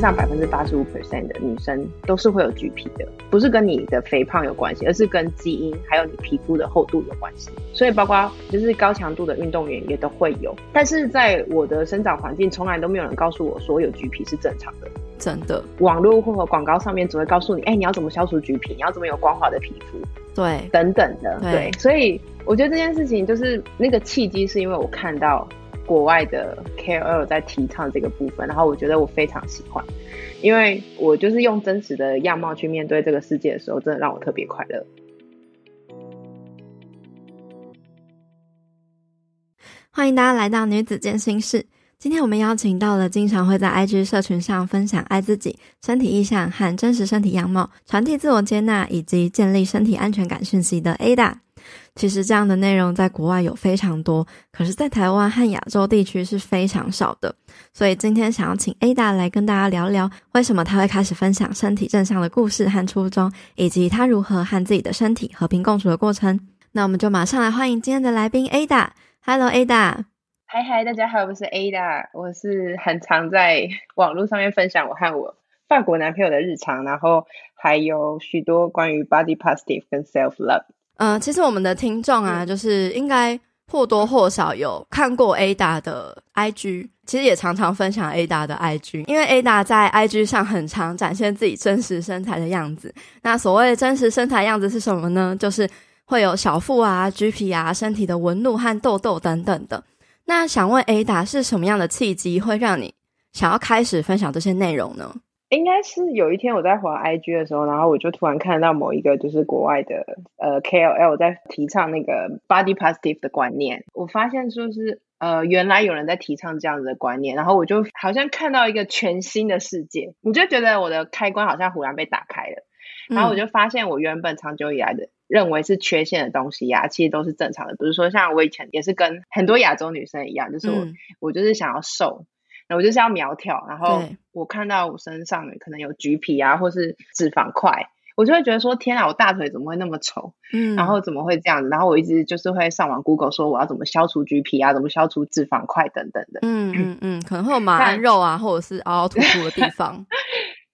上百分之八十五 percent 的女生都是会有橘皮的，不是跟你的肥胖有关系，而是跟基因还有你皮肤的厚度有关系。所以包括就是高强度的运动员也都会有。但是在我的生长环境，从来都没有人告诉我说有橘皮是正常的。真的，网络或广告上面只会告诉你，哎、欸，你要怎么消除橘皮，你要怎么有光滑的皮肤，对，等等的，对。对，所以我觉得这件事情就是那个契机，是因为我看到国外的 KOL 在提倡这个部分，然后我觉得我非常喜欢。因为我就是用真实的样貌去面对这个世界的时候，真的让我特别快乐。欢迎大家来到女子健心室。今天我们邀请到了经常会在 IG 社群上分享爱自己、身体意象和真实身体样貌、传递自我接纳以及建立身体安全感讯息的 Ada。其实这样的内容在国外有非常多，可是，在台湾和亚洲地区是非常少的。所以今天想要请 Ada 来跟大家聊聊，为什么她会开始分享身体正向的故事和初衷，以及她如何和自己的身体和平共处的过程。那我们就马上来欢迎今天的来宾 Ada。Hello，Ada。嗨嗨，大家好，我是 Ada，我是很常在网络上面分享我和我法国男朋友的日常，然后还有许多关于 body positive 跟 self love。嗯、呃，其实我们的听众啊，就是应该或多或少有看过 Ada 的 IG，其实也常常分享 Ada 的 IG，因为 Ada 在 IG 上很常展现自己真实身材的样子。那所谓真实身材样子是什么呢？就是会有小腹啊、橘皮啊、身体的纹路和痘痘等等的。那想问 Ada 是什么样的契机会让你想要开始分享这些内容呢？应该是有一天我在滑 IG 的时候，然后我就突然看到某一个就是国外的呃 KOL 在提倡那个 body positive 的观念，我发现说是呃原来有人在提倡这样子的观念，然后我就好像看到一个全新的世界，我就觉得我的开关好像忽然被打开了，然后我就发现我原本长久以来的认为是缺陷的东西呀、啊，其实都是正常的，比如说像我以前也是跟很多亚洲女生一样，就是我、嗯、我就是想要瘦。我就是要苗条，然后我看到我身上可能有橘皮啊，或是脂肪块，我就会觉得说天啊，我大腿怎么会那么丑？嗯，然后怎么会这样子？然后我一直就是会上网 Google 说我要怎么消除橘皮啊，怎么消除脂肪块等等的。嗯嗯嗯，可能会有 马鞍肉啊，或者是凹凹凸凸的地方。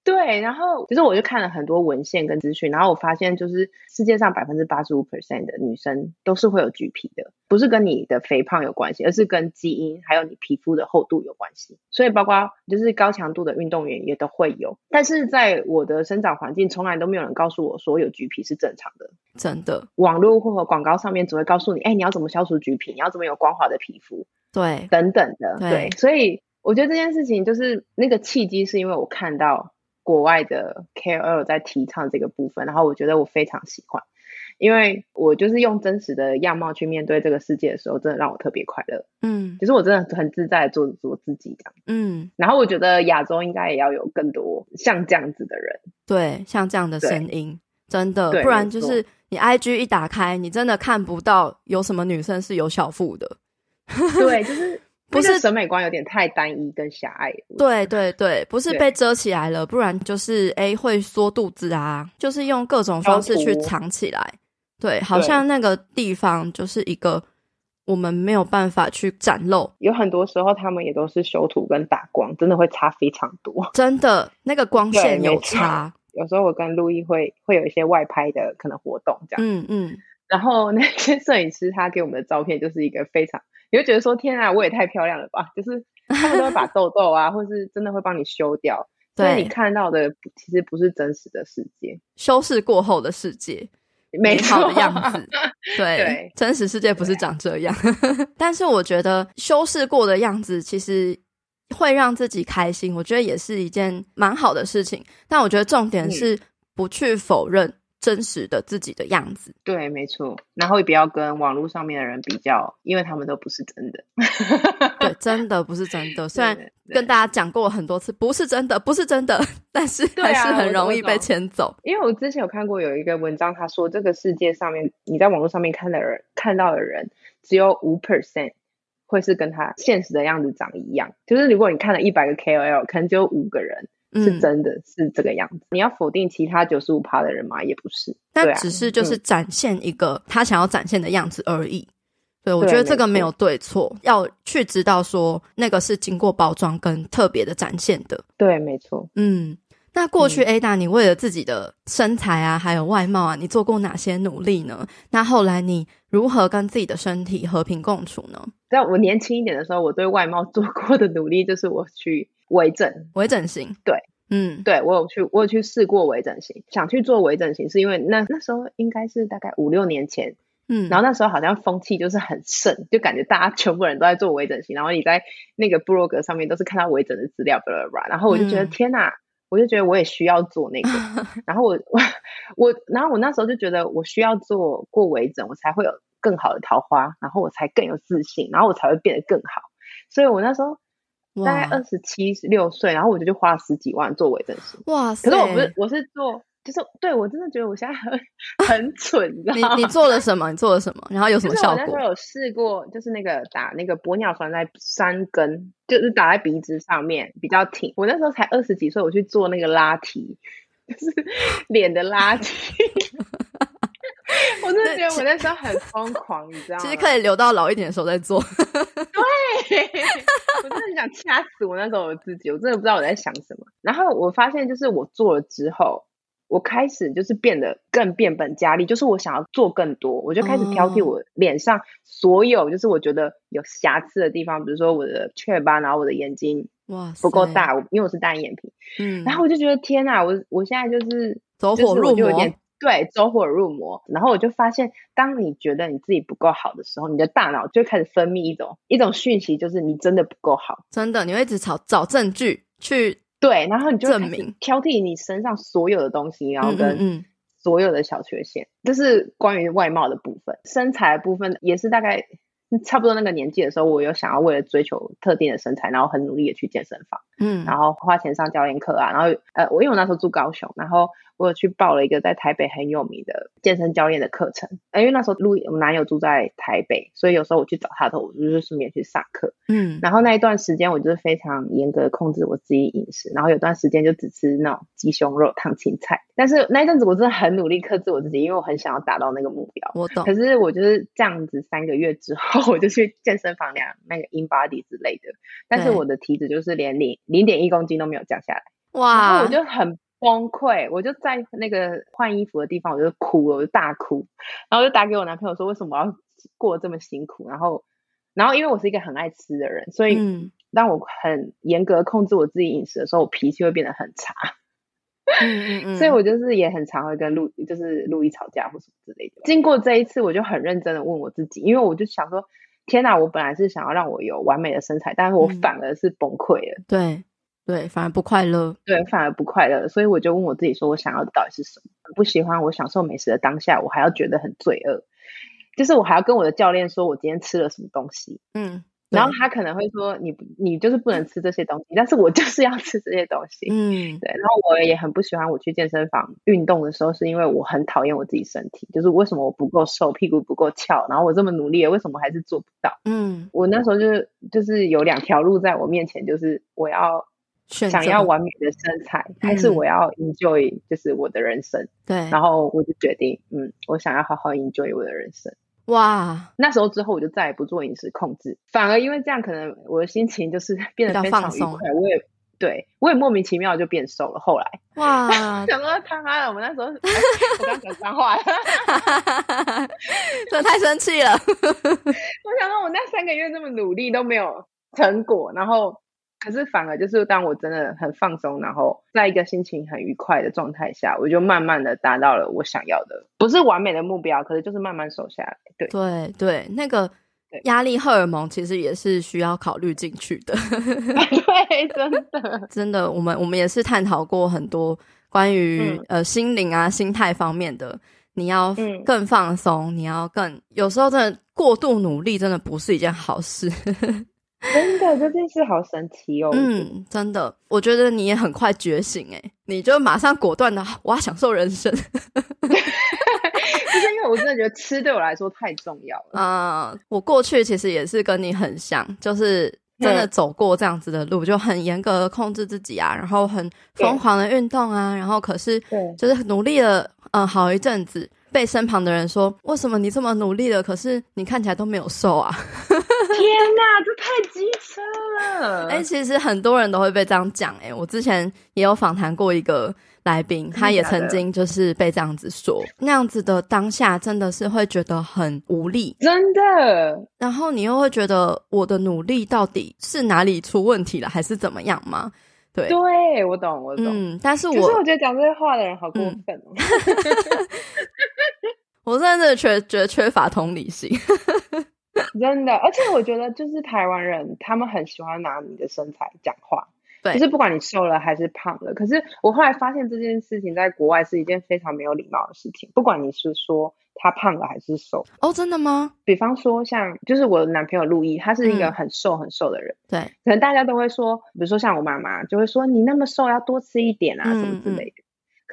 对，然后其实我就看了很多文献跟资讯，然后我发现就是世界上百分之八十五 percent 的女生都是会有橘皮的，不是跟你的肥胖有关系，而是跟基因还有你皮肤的厚度有关系。所以包括就是高强度的运动员也都会有，但是在我的生长环境，从来都没有人告诉我说有橘皮是正常的。真的，网络或广告上面只会告诉你，哎，你要怎么消除橘皮，你要怎么有光滑的皮肤，对，等等的。对，对，所以我觉得这件事情就是那个契机，是因为我看到。国外的 KOL 在提倡这个部分，然后我觉得我非常喜欢，因为我就是用真实的样貌去面对这个世界的时候，真的让我特别快乐。嗯，其实我真的很自在做做自己这样。嗯，然后我觉得亚洲应该也要有更多像这样子的人，对，像这样的声音，真的，不然就是你 IG 一打开，你真的看不到有什么女生是有小腹的。对，就是。不是审美观有点太单一跟狭隘，对对对，不是被遮起来了，不然就是哎会缩肚子啊，就是用各种方式去藏起来，对，好像那个地方就是一个我们没有办法去展露。有很多时候他们也都是修图跟打光，真的会差非常多，真的那个光线有差。有时候我跟陆毅会会有一些外拍的可能活动这样，嗯嗯，然后那些摄影师他给我们的照片就是一个非常。你会觉得说天啊，我也太漂亮了吧？就是他们都会把 痘痘啊，或是真的会帮你修掉，所以你看到的其实不是真实的世界，修饰过后的世界。美好的样子。对，对真实世界不是长这样。但是我觉得修饰过的样子，其实会让自己开心。我觉得也是一件蛮好的事情。但我觉得重点是不去否认。真实的自己的样子，对，没错。然后也不要跟网络上面的人比较，因为他们都不是真的。对，真的不是真的。虽然跟大家讲过很多次，不是真的，不是真的，但是还是很容易被牵走。因为我之前有看过有一个文章，他说这个世界上面，你在网络上面看的人看到的人，只有五 percent 会是跟他现实的样子长一样。就是如果你看了一百个 KOL，可能只有五个人。是真的是这个样子，嗯、你要否定其他九十五趴的人吗？也不是，但只是就是展现一个他想要展现的样子而已。对，我觉得这个没有对错，要去知道说那个是经过包装跟特别的展现的。对，没错。嗯，那过去 Ada，你为了自己的身材啊，还有外貌啊，你做过哪些努力呢？那后来你如何跟自己的身体和平共处呢？在我年轻一点的时候，我对外貌做过的努力就是我去。微整，微整形，对，嗯，对我有去，我有去试过微整形，想去做微整形，是因为那那时候应该是大概五六年前，嗯，然后那时候好像风气就是很盛，就感觉大家全部人都在做微整形，然后你在那个部落格上面都是看到微整的资料，巴拉巴拉，然后我就觉得、嗯、天哪，我就觉得我也需要做那个，然后我我 我，然后我那时候就觉得我需要做过微整，我才会有更好的桃花，然后我才更有自信，然后我才会变得更好，所以我那时候。大概二十七六岁，然后我就去花了十几万做微整形。哇塞！可是我不是，我是做，就是对我真的觉得我现在很很 蠢，你知道吗？你你做了什么？你做了什么？然后有什么效果？我那时候有试过，就是那个打那个玻尿酸在三根，就是打在鼻子上面比较挺。我那时候才二十几岁，我去做那个拉提，就是 脸的拉提。我真的觉得我那时候很疯狂，你知道吗？其实可以留到老一点的时候再做。对，我真的很想掐死我那时候我自己，我真的不知道我在想什么。然后我发现，就是我做了之后，我开始就是变得更变本加厉，就是我想要做更多，我就开始挑剔我脸上所有就是我觉得有瑕疵的地方，比如说我的雀斑，然后我的眼睛哇不够大，因为我是单眼皮。嗯，然后我就觉得天哪，我我现在就是走火入魔。对，走火入魔，然后我就发现，当你觉得你自己不够好的时候，你的大脑就开始分泌一种一种讯息，就是你真的不够好。真的，你会一直找找证据去对，然后你就证明。挑剔你身上所有的东西，然后跟所有的小缺陷，这、是关于外貌的部分，身材的部分也是大概。差不多那个年纪的时候，我有想要为了追求特定的身材，然后很努力的去健身房，嗯，然后花钱上教练课啊，然后呃，我因为我那时候住高雄，然后我有去报了一个在台北很有名的健身教练的课程，因为那时候路我男友住在台北，所以有时候我去找他的时候，我就是顺便去上课，嗯，然后那一段时间我就是非常严格的控制我自己饮食，然后有段时间就只吃那种鸡胸肉、烫青菜，但是那一阵子我真的很努力克制我自己，因为我很想要达到那个目标，我懂，可是我就是这样子三个月之后。我就去健身房量那个 InBody 之类的，但是我的体脂就是连零零点一公斤都没有降下来，哇！然后我就很崩溃，我就在那个换衣服的地方，我就哭了，我就大哭，然后我就打给我男朋友说，为什么我要过这么辛苦？然后，然后因为我是一个很爱吃的人，所以当我很严格控制我自己饮食的时候，我脾气会变得很差。嗯嗯，所以我就是也很常会跟路就是路易吵架或什么之类的。经过这一次，我就很认真的问我自己，因为我就想说，天哪，我本来是想要让我有完美的身材，但是我反而是崩溃了。嗯、对对，反而不快乐。对，反而不快乐。所以我就问我自己，说我想要的到底是什么？不喜欢我享受美食的当下，我还要觉得很罪恶，就是我还要跟我的教练说我今天吃了什么东西。嗯。然后他可能会说你你就是不能吃这些东西，但是我就是要吃这些东西。嗯，对。然后我也很不喜欢我去健身房运动的时候，是因为我很讨厌我自己身体，就是为什么我不够瘦，屁股不够翘，然后我这么努力了，为什么还是做不到？嗯，我那时候就是就是有两条路在我面前，就是我要想要完美的身材，还是我要 enjoy 就是我的人生。对。然后我就决定，嗯，我想要好好 enjoy 我的人生。哇，那时候之后我就再也不做饮食控制，反而因为这样，可能我的心情就是 变得非常愉快。我也对我也莫名其妙就变瘦了。后来哇，想说他妈的，我们那时候、哎、我刚讲脏话了，真的太生气了。我想说，我那三个月这么努力都没有成果，然后可是反而就是当我真的很放松，然后在一个心情很愉快的状态下，我就慢慢的达到了我想要的，不是完美的目标，可是就是慢慢瘦下来。对对对，那个压力荷尔蒙其实也是需要考虑进去的。对，真的真的，我们我们也是探讨过很多关于、嗯、呃心灵啊心态方面的。你要更放松，嗯、你要更有时候真的过度努力，真的不是一件好事。真的，这件事好神奇哦。嗯，真的，我觉得你也很快觉醒哎，你就马上果断的，我要享受人生。就是因为我真的觉得吃对我来说太重要了。啊、呃，我过去其实也是跟你很像，就是真的走过这样子的路，就很严格的控制自己啊，然后很疯狂的运动啊，然后可是就是努力了。嗯，好一阵子被身旁的人说：“为什么你这么努力了，可是你看起来都没有瘦啊？” 天哪，这太机车了！哎、欸，其实很多人都会被这样讲。哎，我之前也有访谈过一个来宾，他也曾经就是被这样子说，那样子的当下真的是会觉得很无力，真的。然后你又会觉得我的努力到底是哪里出问题了，还是怎么样吗？对，对，我懂，我懂。嗯，但是我，可是我觉得讲这些话的人好过分哦。嗯、我真的缺，觉得缺乏同理心，真的。而且我觉得，就是台湾人，他们很喜欢拿你的身材讲话。对，就是不管你瘦了还是胖了。可是我后来发现，这件事情在国外是一件非常没有礼貌的事情。不管你是说。他胖了还是瘦？哦，真的吗？比方说，像就是我的男朋友陆毅，他是一个很瘦很瘦的人。对，可能大家都会说，比如说像我妈妈就会说，你那么瘦要多吃一点啊，什么之类的。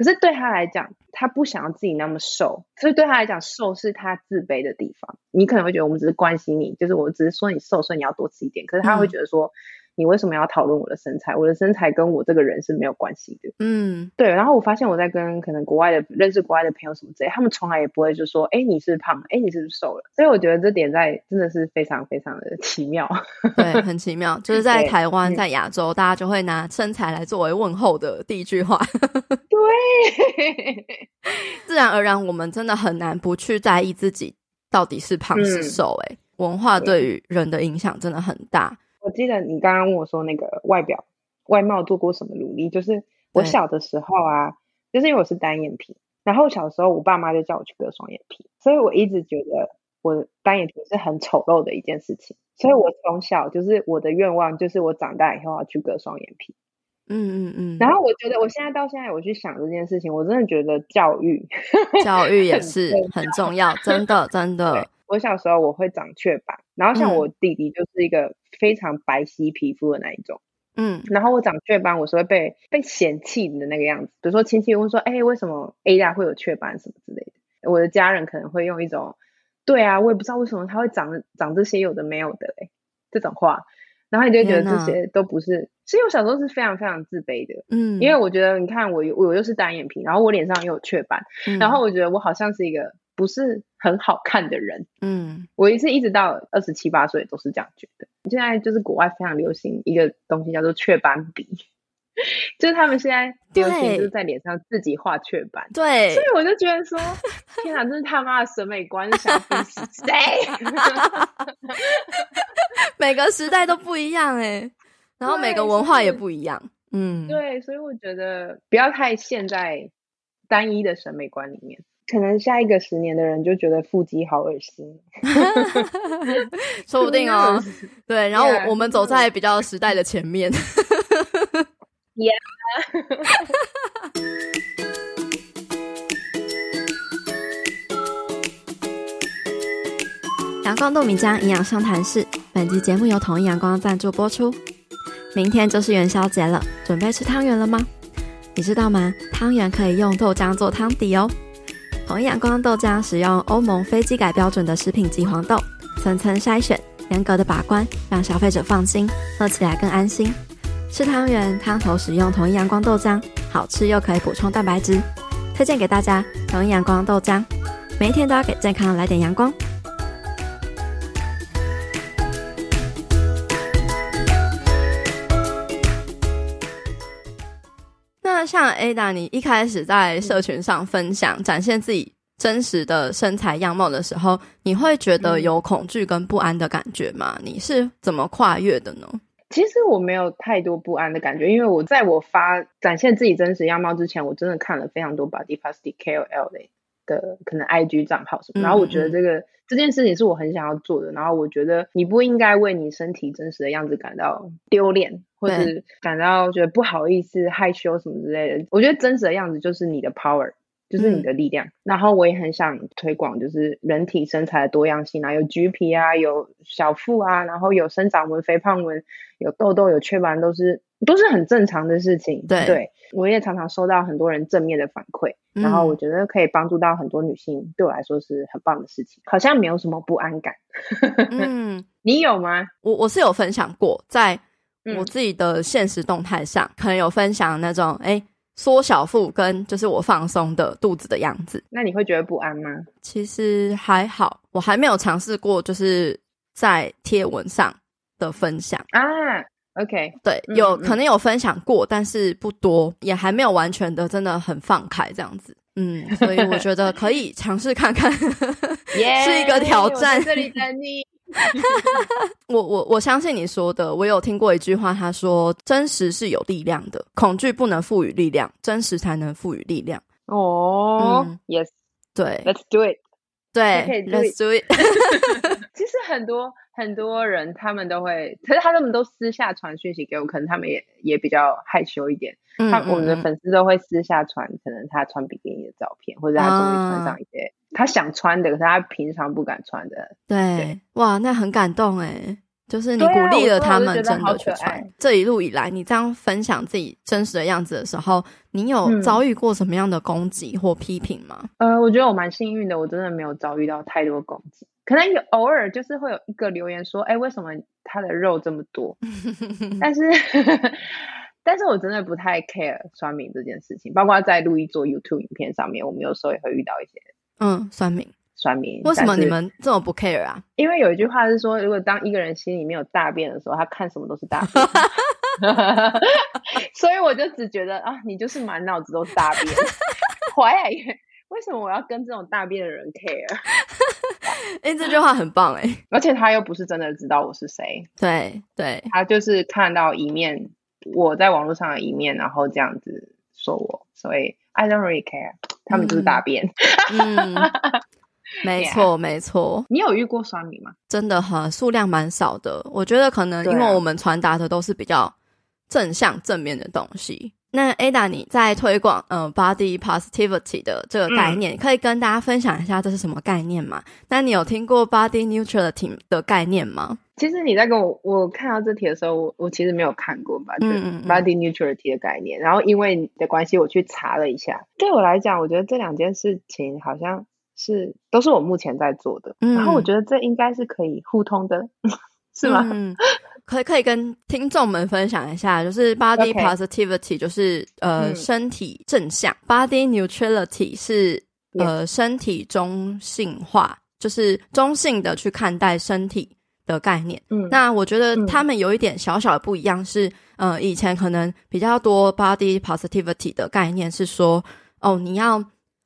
可是对他来讲，他不想要自己那么瘦，所以对他来讲，瘦是他自卑的地方。你可能会觉得我们只是关心你，就是我只是说你瘦，所以你要多吃一点。可是他会觉得说。你为什么要讨论我的身材？我的身材跟我这个人是没有关系的。嗯，对。然后我发现我在跟可能国外的认识国外的朋友什么之类，他们从来也不会就说：“哎，你是胖了？哎，你是不是瘦了？”所以我觉得这点在真的是非常非常的奇妙。对，很奇妙。就是 在台湾，在亚洲，大家就会拿身材来作为问候的第一句话。对，自然而然，我们真的很难不去在意自己到底是胖是瘦。哎，文化对于人的影响真的很大。我记得你刚刚问我说那个外表外貌做过什么努力，就是我小的时候啊，就是因为我是单眼皮，然后小时候我爸妈就叫我去割双眼皮，所以我一直觉得我单眼皮是很丑陋的一件事情，所以我从小就是我的愿望就是我长大以后要去割双眼皮。嗯嗯嗯。然后我觉得我现在到现在我去想这件事情，我真的觉得教育教育也是很重要，真的真的。我小时候我会长雀斑，然后像我弟弟就是一个非常白皙皮肤的那一种，嗯，然后我长雀斑，我是会被被嫌弃的那个样子。比如说亲戚问说，哎、欸，为什么 Ada 会有雀斑什么之类的？我的家人可能会用一种，对啊，我也不知道为什么他会长长这些有的没有的、欸，这种话，然后你就觉得这些都不是。其实我小时候是非常非常自卑的，嗯，因为我觉得你看我我又是单眼皮，然后我脸上又有雀斑，嗯、然后我觉得我好像是一个。不是很好看的人，嗯，我一直一直到二十七八岁都是这样觉得。现在就是国外非常流行一个东西叫做雀斑笔，就是他们现在流行就是在脸上自己画雀斑，对，所以我就觉得说，天哪，这是他妈的审美观，想逼死谁？每个时代都不一样哎，然后每个文化也不一样，嗯，对，所以我觉得不要太陷在单一的审美观里面。可能下一个十年的人就觉得腹肌好恶心，说不定哦。对，然后我，我们走在比较时代的前面。Yeah。阳光豆米浆营养商谈室，本集节目由统一阳光赞助播出。明天就是元宵节了，准备吃汤圆了吗？你知道吗？汤圆可以用豆浆做汤底哦。同一阳光豆浆使用欧盟非基改标准的食品级黄豆，层层筛选，严格的把关，让消费者放心，喝起来更安心。吃汤圆汤头使用同一阳光豆浆，好吃又可以补充蛋白质，推荐给大家。同一阳光豆浆，每一天都要给健康来点阳光。像 Ada，你一开始在社群上分享、展现自己真实的身材样貌的时候，你会觉得有恐惧跟不安的感觉吗？你是怎么跨越的呢？其实我没有太多不安的感觉，因为我在我发展现自己真实样貌之前，我真的看了非常多 Body Positive KOL 的的可能 IG 账号什么，然后我觉得这个这件事情是我很想要做的，然后我觉得你不应该为你身体真实的样子感到丢脸，或是感到觉得不好意思、害羞什么之类的。我觉得真实的样子就是你的 power。就是你的力量，嗯、然后我也很想推广，就是人体身材的多样性啊，有橘皮啊，有小腹啊，然后有生长纹、肥胖纹，有痘痘、有雀斑，都是都是很正常的事情。对，对，我也常常收到很多人正面的反馈，嗯、然后我觉得可以帮助到很多女性，对我来说是很棒的事情，好像没有什么不安感。嗯，你有吗？我我是有分享过，在我自己的现实动态上，嗯、可能有分享那种哎。诶缩小腹跟就是我放松的肚子的样子，那你会觉得不安吗？其实还好，我还没有尝试过，就是在贴文上的分享啊。OK，对，有可能有分享过，嗯、但是不多，也还没有完全的真的很放开这样子。嗯，所以我觉得可以 尝试看看是一个挑战。我这里等你。我我我相信你说的，我有听过一句话，他说：“真实是有力量的，恐惧不能赋予力量，真实才能赋予力量。”哦，Yes，对，Let's do it，对，Let's do it。其实很多很多人他们都会，可是他们都私下传讯息给我，可能他们也也比较害羞一点。嗯，他我们的粉丝都会私下传，可能他穿比基尼的照片，或者他终于穿上一些。他想穿的，可是他平常不敢穿的。对，对哇，那很感动诶，就是你鼓励了他们真的去穿。这一路以来，你这样分享自己真实的样子的时候，你有遭遇过什么样的攻击或批评吗？嗯、呃，我觉得我蛮幸运的，我真的没有遭遇到太多攻击。可能有偶尔就是会有一个留言说：“哎，为什么他的肉这么多？”但是，但是我真的不太 care 酸民这件事情，包括在录一做 YouTube 影片上面，我们有时候也会遇到一些。嗯，酸民，酸民，为什么你们这么不 care 啊？因为有一句话是说，如果当一个人心里面有大便的时候，他看什么都是大便。所以我就只觉得啊，你就是满脑子都是大便。Why？为什么我要跟这种大便的人 care？哎、欸，这句话很棒哎，而且他又不是真的知道我是谁。对对，他就是看到一面我在网络上的一面，然后这样子说我，所以 I don't really care。他们就是大便，嗯，没错没错。你有遇过酸民吗？真的很数量蛮少的。我觉得可能因为我们传达的都是比较正向正面的东西。那 Ada 你在推广嗯、呃、body positivity 的这个概念，嗯、可以跟大家分享一下这是什么概念吗？那你有听过 body neutrality 的概念吗？其实你在跟我我看到这题的时候，我我其实没有看过吧，嗯，body neutrality 的概念。然后因为你的关系，我去查了一下。对我来讲，我觉得这两件事情好像是都是我目前在做的。嗯、然后我觉得这应该是可以互通的，是吗？嗯，可以可以跟听众们分享一下，就是 body positivity 就是.呃、嗯、身体正向，body neutrality 是呃.身体中性化，就是中性的去看待身体。的概念，嗯，那我觉得他们有一点小小的不一样是，嗯、呃，以前可能比较多 body positivity 的概念是说，哦，你要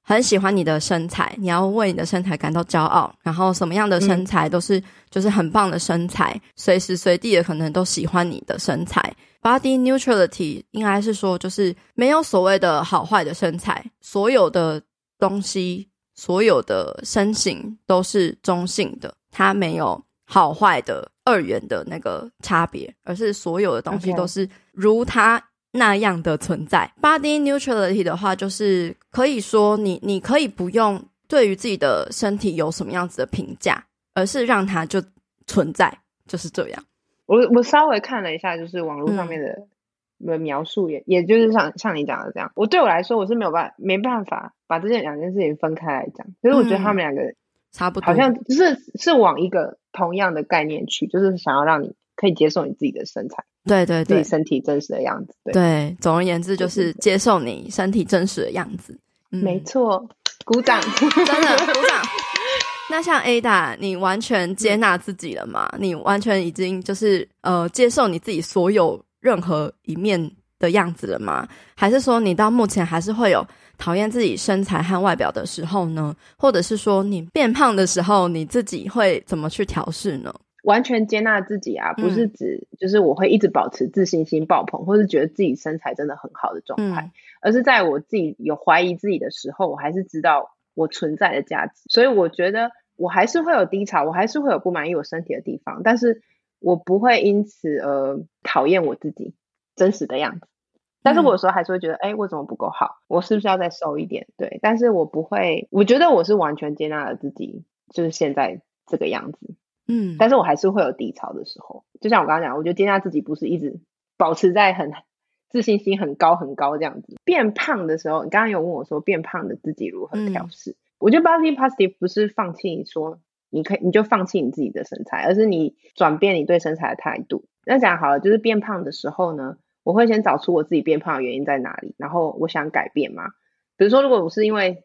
很喜欢你的身材，你要为你的身材感到骄傲，然后什么样的身材都是、嗯、就是很棒的身材，随时随地的可能都喜欢你的身材。body neutrality 应该是说，就是没有所谓的好坏的身材，所有的东西，所有的身形都是中性的，它没有。好坏的二元的那个差别，而是所有的东西都是如它那样的存在。Body neutrality 的话，就是可以说你你可以不用对于自己的身体有什么样子的评价，而是让它就存在，就是这样。我我稍微看了一下，就是网络上面的描述也，也、就是像像你讲的这样。我对我来说，我是没有办法没办法把这件两件事情分开来讲，所以我觉得他们两个、嗯、差不多，好像就是是往一个。同样的概念去，就是想要让你可以接受你自己的身材，对对对，自己身体真实的样子。对，对，总而言之就是接受你身体真实的样子。嗯、没错，鼓掌，真的鼓掌。那像 Ada，你完全接纳自己了吗？嗯、你完全已经就是呃接受你自己所有任何一面的样子了吗？还是说你到目前还是会有？讨厌自己身材和外表的时候呢，或者是说你变胖的时候，你自己会怎么去调试呢？完全接纳自己啊，不是指就是我会一直保持自信心爆棚，嗯、或是觉得自己身材真的很好的状态，嗯、而是在我自己有怀疑自己的时候，我还是知道我存在的价值。所以我觉得我还是会有低潮，我还是会有不满意我身体的地方，但是我不会因此而讨厌我自己真实的样子。但是我有时候还是会觉得，哎、嗯，我怎么不够好？我是不是要再瘦一点？对，但是我不会，我觉得我是完全接纳了自己，就是现在这个样子。嗯，但是我还是会有低潮的时候，就像我刚刚讲，我觉得接纳自己不是一直保持在很自信心很高很高这样子。变胖的时候，你刚刚有问我说变胖的自己如何调试？嗯、我觉得 body positive 不是放弃说你可以你就放弃你自己的身材，而是你转变你对身材的态度。那讲好了，就是变胖的时候呢，我会先找出我自己变胖的原因在哪里，然后我想改变嘛。比如说，如果我是因为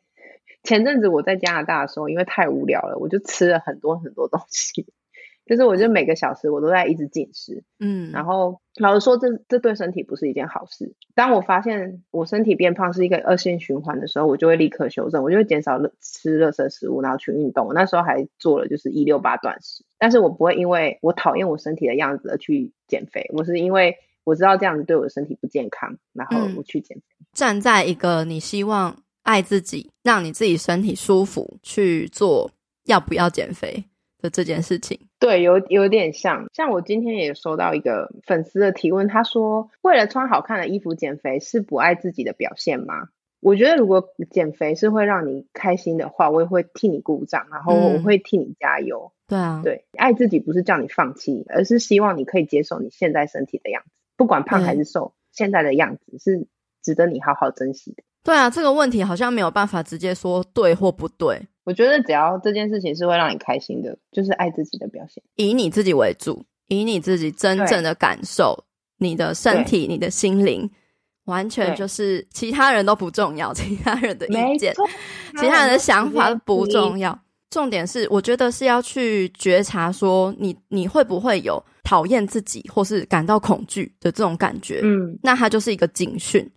前阵子我在加拿大的时候，因为太无聊了，我就吃了很多很多东西，就是我就每个小时我都在一直进食，嗯，然后老实说这，这这对身体不是一件好事。当我发现我身体变胖是一个恶性循环的时候，我就会立刻修正，我就会减少吃热食食物，然后去运动。我那时候还做了就是一六八断食，但是我不会因为我讨厌我身体的样子而去减肥，我是因为我知道这样子对我的身体不健康，然后我去减肥。嗯，站在一个你希望。爱自己，让你自己身体舒服去做要不要减肥的这件事情。对，有有点像。像我今天也收到一个粉丝的提问，他说：“为了穿好看的衣服减肥是不爱自己的表现吗？”我觉得如果减肥是会让你开心的话，我也会替你鼓掌，然后我会替你加油。对啊，对，爱自己不是叫你放弃，而是希望你可以接受你现在身体的样子，不管胖还是瘦，现在的样子是值得你好好珍惜的。对啊，这个问题好像没有办法直接说对或不对。我觉得只要这件事情是会让你开心的，就是爱自己的表现。以你自己为主，以你自己真正的感受，你的身体、你的心灵，完全就是其他人都不重要，其他人的意见、其他人的想法不重要。重点是，我觉得是要去觉察说你，你你会不会有讨厌自己或是感到恐惧的这种感觉？嗯，那它就是一个警讯。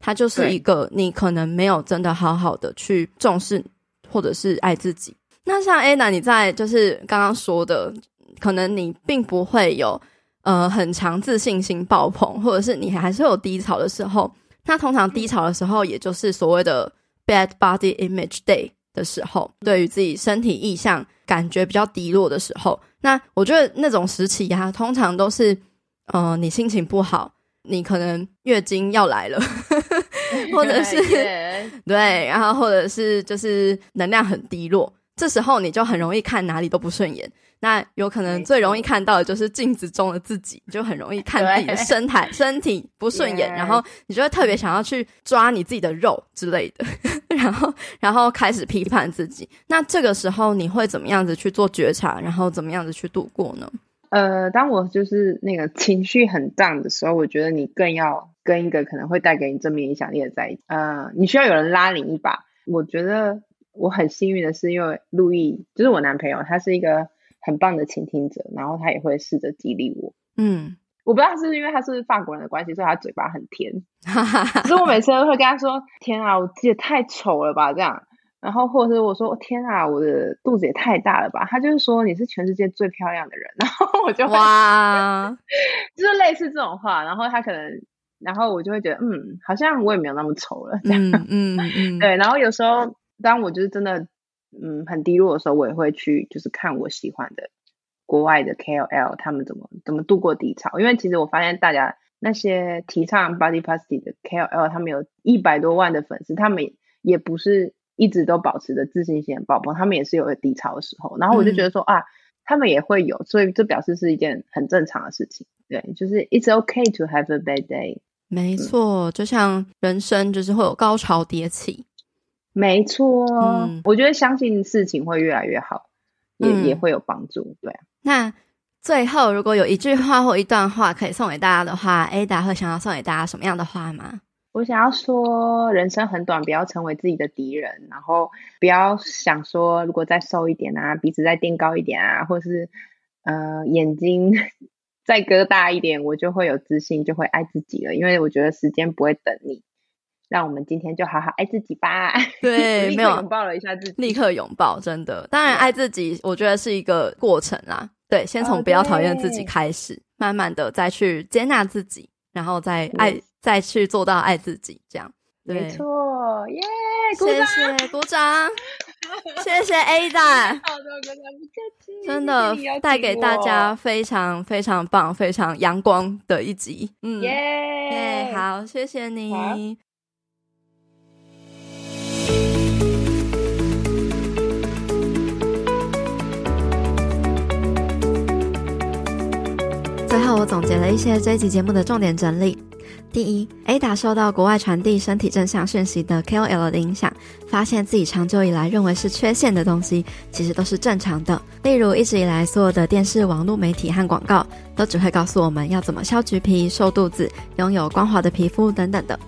它就是一个你可能没有真的好好的去重视或者是爱自己。那像 Anna，你在就是刚刚说的，可能你并不会有呃很强自信心爆棚，或者是你还是有低潮的时候。那通常低潮的时候，也就是所谓的 bad body image day 的时候，对于自己身体意向感觉比较低落的时候。那我觉得那种时期呀，通常都是呃你心情不好。你可能月经要来了，或者是 对，然后或者是就是能量很低落，这时候你就很容易看哪里都不顺眼。那有可能最容易看到的就是镜子中的自己，就很容易看自己的身材 身体不顺眼，然后你就会特别想要去抓你自己的肉之类的，然后然后开始批判自己。那这个时候你会怎么样子去做觉察，然后怎么样子去度过呢？呃，当我就是那个情绪很 down 的时候，我觉得你更要跟一个可能会带给你正面影响力的在一起。呃，你需要有人拉你一把。我觉得我很幸运的是，因为路易就是我男朋友，他是一个很棒的倾听者，然后他也会试着激励我。嗯，我不知道是不是因为他是法国人的关系，所以他嘴巴很甜。所以我每次都会跟他说：“天啊，我自己也太丑了吧？”这样。然后，或者是我说，天啊，我的肚子也太大了吧？他就是说你是全世界最漂亮的人，然后我就哇，就是类似这种话。然后他可能，然后我就会觉得，嗯，好像我也没有那么丑了，这样，嗯嗯嗯，对。然后有时候，当我就是真的，嗯，很低落的时候，我也会去就是看我喜欢的国外的 KOL 他们怎么怎么度过低潮。因为其实我发现大家那些提倡 body positive 的 KOL，他们有一百多万的粉丝，他们也不是。一直都保持着自信心很爆棚，他们也是有个低潮的时候，然后我就觉得说、嗯、啊，他们也会有，所以这表示是一件很正常的事情。对，就是 It's okay to have a bad day。没错，嗯、就像人生就是会有高潮迭起。没错，嗯、我觉得相信事情会越来越好，也、嗯、也会有帮助。对，那最后如果有一句话或一段话可以送给大家的话，Ada 会想要送给大家什么样的话吗？我想要说，人生很短，不要成为自己的敌人，然后不要想说，如果再瘦一点啊，鼻子再垫高一点啊，或是呃眼睛 再割大一点，我就会有自信，就会爱自己了。因为我觉得时间不会等你，让我们今天就好好爱自己吧。对，没有拥抱了一下自己，立刻拥抱，真的。当然，爱自己，我觉得是一个过程啦。对，先从不要讨厌自己开始，哦、慢慢的再去接纳自己，然后再爱，嗯、再去做到爱自己，这样。没错，耶、谢谢，鼓掌。谢谢 Ada，好的，不客气，真的带给大家非常非常棒、非常阳光的一集，嗯，耶、好，谢谢你。最后，我总结了一些这一集节目的重点整理。第一，Ada 受到国外传递身体正向讯息的 KOL 的影响，发现自己长久以来认为是缺陷的东西，其实都是正常的。例如，一直以来所有的电视、网络媒体和广告，都只会告诉我们要怎么消橘皮、瘦肚子、拥有光滑的皮肤等等的。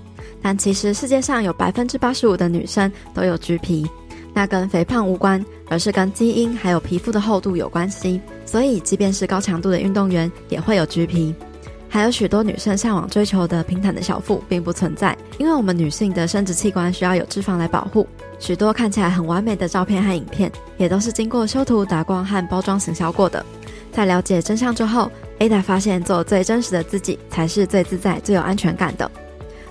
但其实世界上有百分之八十五的女生都有橘皮，那跟肥胖无关，而是跟基因还有皮肤的厚度有关系。所以，即便是高强度的运动员，也会有橘皮。还有许多女生向往追求的平坦的小腹并不存在，因为我们女性的生殖器官需要有脂肪来保护。许多看起来很完美的照片和影片，也都是经过修图、打光和包装行销过的。在了解真相之后，Ada 发现做最真实的自己才是最自在、最有安全感的。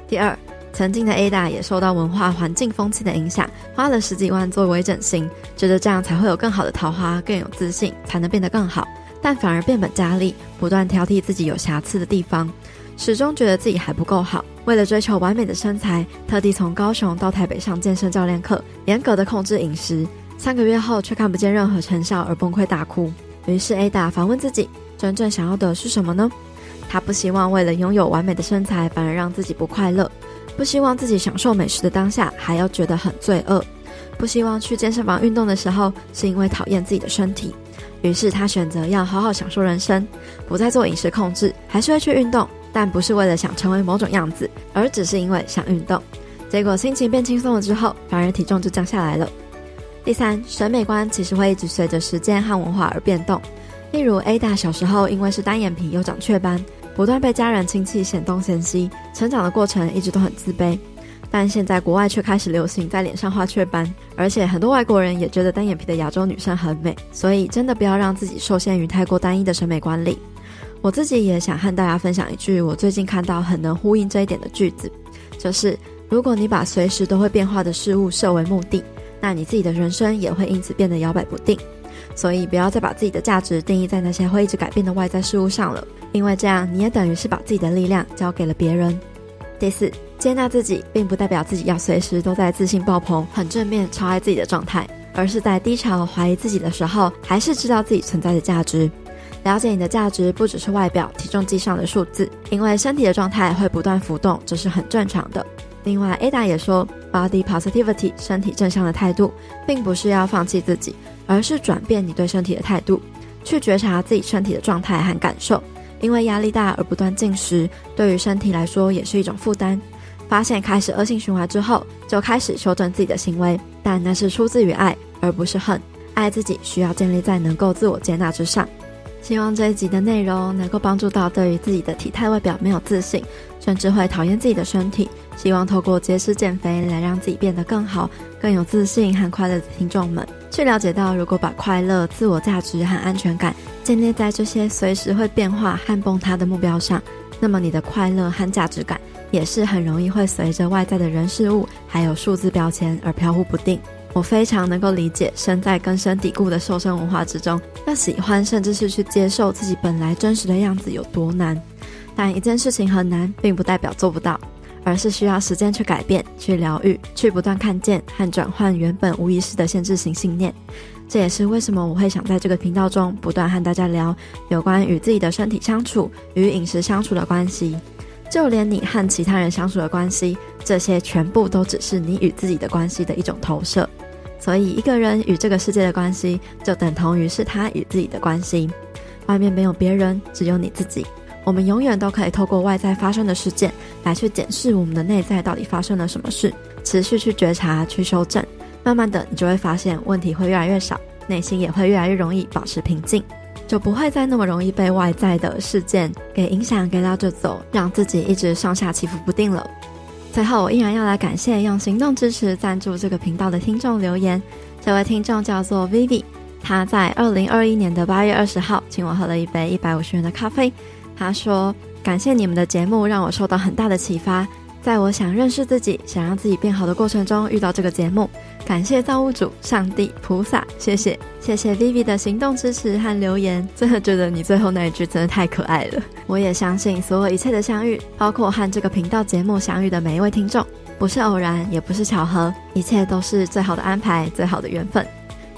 第二，曾经的 Ada 也受到文化环境风气的影响，花了十几万做微整形，觉得这样才会有更好的桃花，更有自信，才能变得更好。但反而变本加厉，不断挑剔自己有瑕疵的地方，始终觉得自己还不够好。为了追求完美的身材，特地从高雄到台北上健身教练课，严格的控制饮食。三个月后却看不见任何成效而崩溃大哭。于是 Ada 反问自己：真正想要的是什么呢？她不希望为了拥有完美的身材，反而让自己不快乐；不希望自己享受美食的当下还要觉得很罪恶；不希望去健身房运动的时候是因为讨厌自己的身体。于是他选择要好好享受人生，不再做饮食控制，还是会去运动，但不是为了想成为某种样子，而只是因为想运动。结果心情变轻松了之后，反而体重就降下来了。第三，审美观其实会一直随着时间和文化而变动。例如 Ada 小时候因为是单眼皮又长雀斑，不断被家人亲戚嫌东嫌西，成长的过程一直都很自卑。但现在国外却开始流行在脸上画雀斑，而且很多外国人也觉得单眼皮的亚洲女生很美，所以真的不要让自己受限于太过单一的审美观里。我自己也想和大家分享一句我最近看到很能呼应这一点的句子，就是如果你把随时都会变化的事物设为目的，那你自己的人生也会因此变得摇摆不定。所以不要再把自己的价值定义在那些会一直改变的外在事物上了，因为这样你也等于是把自己的力量交给了别人。第四。接纳自己，并不代表自己要随时都在自信爆棚、很正面、超爱自己的状态，而是在低潮、怀疑自己的时候，还是知道自己存在的价值。了解你的价值，不只是外表体重计上的数字，因为身体的状态会不断浮动，这是很正常的。另外，Ada 也说，Body Positivity 身体正向的态度，并不是要放弃自己，而是转变你对身体的态度，去觉察自己身体的状态和感受。因为压力大而不断进食，对于身体来说也是一种负担。发现开始恶性循环之后，就开始修正自己的行为，但那是出自于爱，而不是恨。爱自己需要建立在能够自我接纳之上。希望这一集的内容能够帮助到对于自己的体态外表没有自信，甚至会讨厌自己的身体，希望透过节食减肥来让自己变得更好、更有自信和快乐的听众们，去了解到，如果把快乐、自我价值和安全感建立在这些随时会变化和崩塌的目标上，那么你的快乐和价值感。也是很容易会随着外在的人事物，还有数字标签而飘忽不定。我非常能够理解身在根深蒂固的瘦身文化之中，要喜欢甚至是去接受自己本来真实的样子有多难。但一件事情很难，并不代表做不到，而是需要时间去改变、去疗愈、去不断看见和转换原本无意识的限制性信念。这也是为什么我会想在这个频道中不断和大家聊有关与自己的身体相处与饮食相处的关系。就连你和其他人相处的关系，这些全部都只是你与自己的关系的一种投射。所以，一个人与这个世界的关系，就等同于是他与自己的关系。外面没有别人，只有你自己。我们永远都可以透过外在发生的事件，来去检视我们的内在到底发生了什么事，持续去觉察、去修正。慢慢的，你就会发现问题会越来越少，内心也会越来越容易保持平静。就不会再那么容易被外在的事件给影响，给拉着走，让自己一直上下起伏不定了。最后，我依然要来感谢用行动支持赞助这个频道的听众留言。这位听众叫做 Vivi，他在二零二一年的八月二十号请我喝了一杯一百五十元的咖啡。他说：“感谢你们的节目，让我受到很大的启发。在我想认识自己、想让自己变好的过程中，遇到这个节目。感谢造物主、上帝、菩萨，谢谢，谢谢 Vivi 的行动支持和留言。真的觉得你最后那一句真的太可爱了。我也相信所有一切的相遇，包括和这个频道节目相遇的每一位听众，不是偶然，也不是巧合，一切都是最好的安排，最好的缘分。”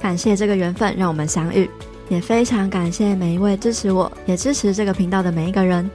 感谢这个缘分让我们相遇，也非常感谢每一位支持我，也支持这个频道的每一个人。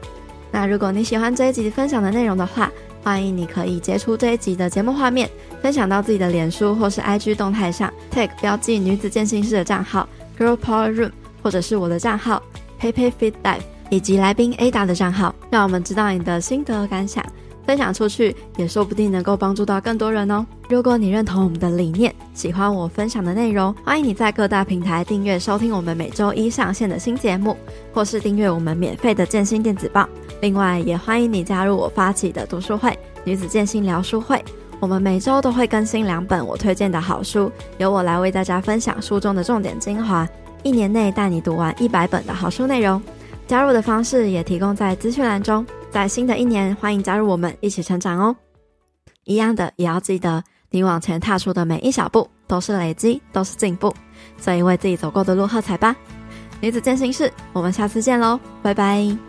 那如果你喜欢这一集分享的内容的话，欢迎你可以截出这一集的节目画面，分享到自己的脸书或是 IG 动态上，tag 标记女子健身室的账号 Girl Power Room，或者是我的账号 PayPayFitLife，以及来宾 Ada 的账号，让我们知道你的心得感想。分享出去，也说不定能够帮助到更多人哦。如果你认同我们的理念，喜欢我分享的内容，欢迎你在各大平台订阅收听我们每周一上线的新节目，或是订阅我们免费的建心电子报。另外，也欢迎你加入我发起的读书会——女子建心聊书会。我们每周都会更新两本我推荐的好书，由我来为大家分享书中的重点精华，一年内带你读完一百本的好书内容。加入的方式也提供在资讯栏中。在新的一年，欢迎加入我们一起成长哦！一样的，也要记得，你往前踏出的每一小步都是累积，都是进步，所以为自己走过的路喝彩吧！女子健身室，我们下次见喽，拜拜。